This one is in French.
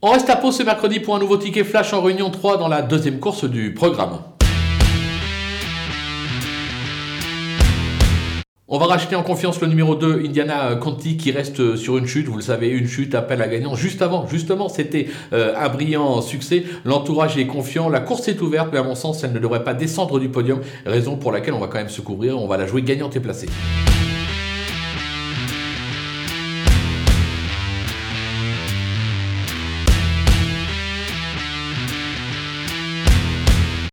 On reste à Pau ce mercredi pour un nouveau ticket flash en réunion 3 dans la deuxième course du programme. On va racheter en confiance le numéro 2, Indiana Conti, qui reste sur une chute. Vous le savez, une chute, appel à gagnant. Juste avant, justement, c'était euh, un brillant succès. L'entourage est confiant. La course est ouverte, mais à mon sens, elle ne devrait pas descendre du podium. Raison pour laquelle on va quand même se couvrir. On va la jouer gagnante et placée.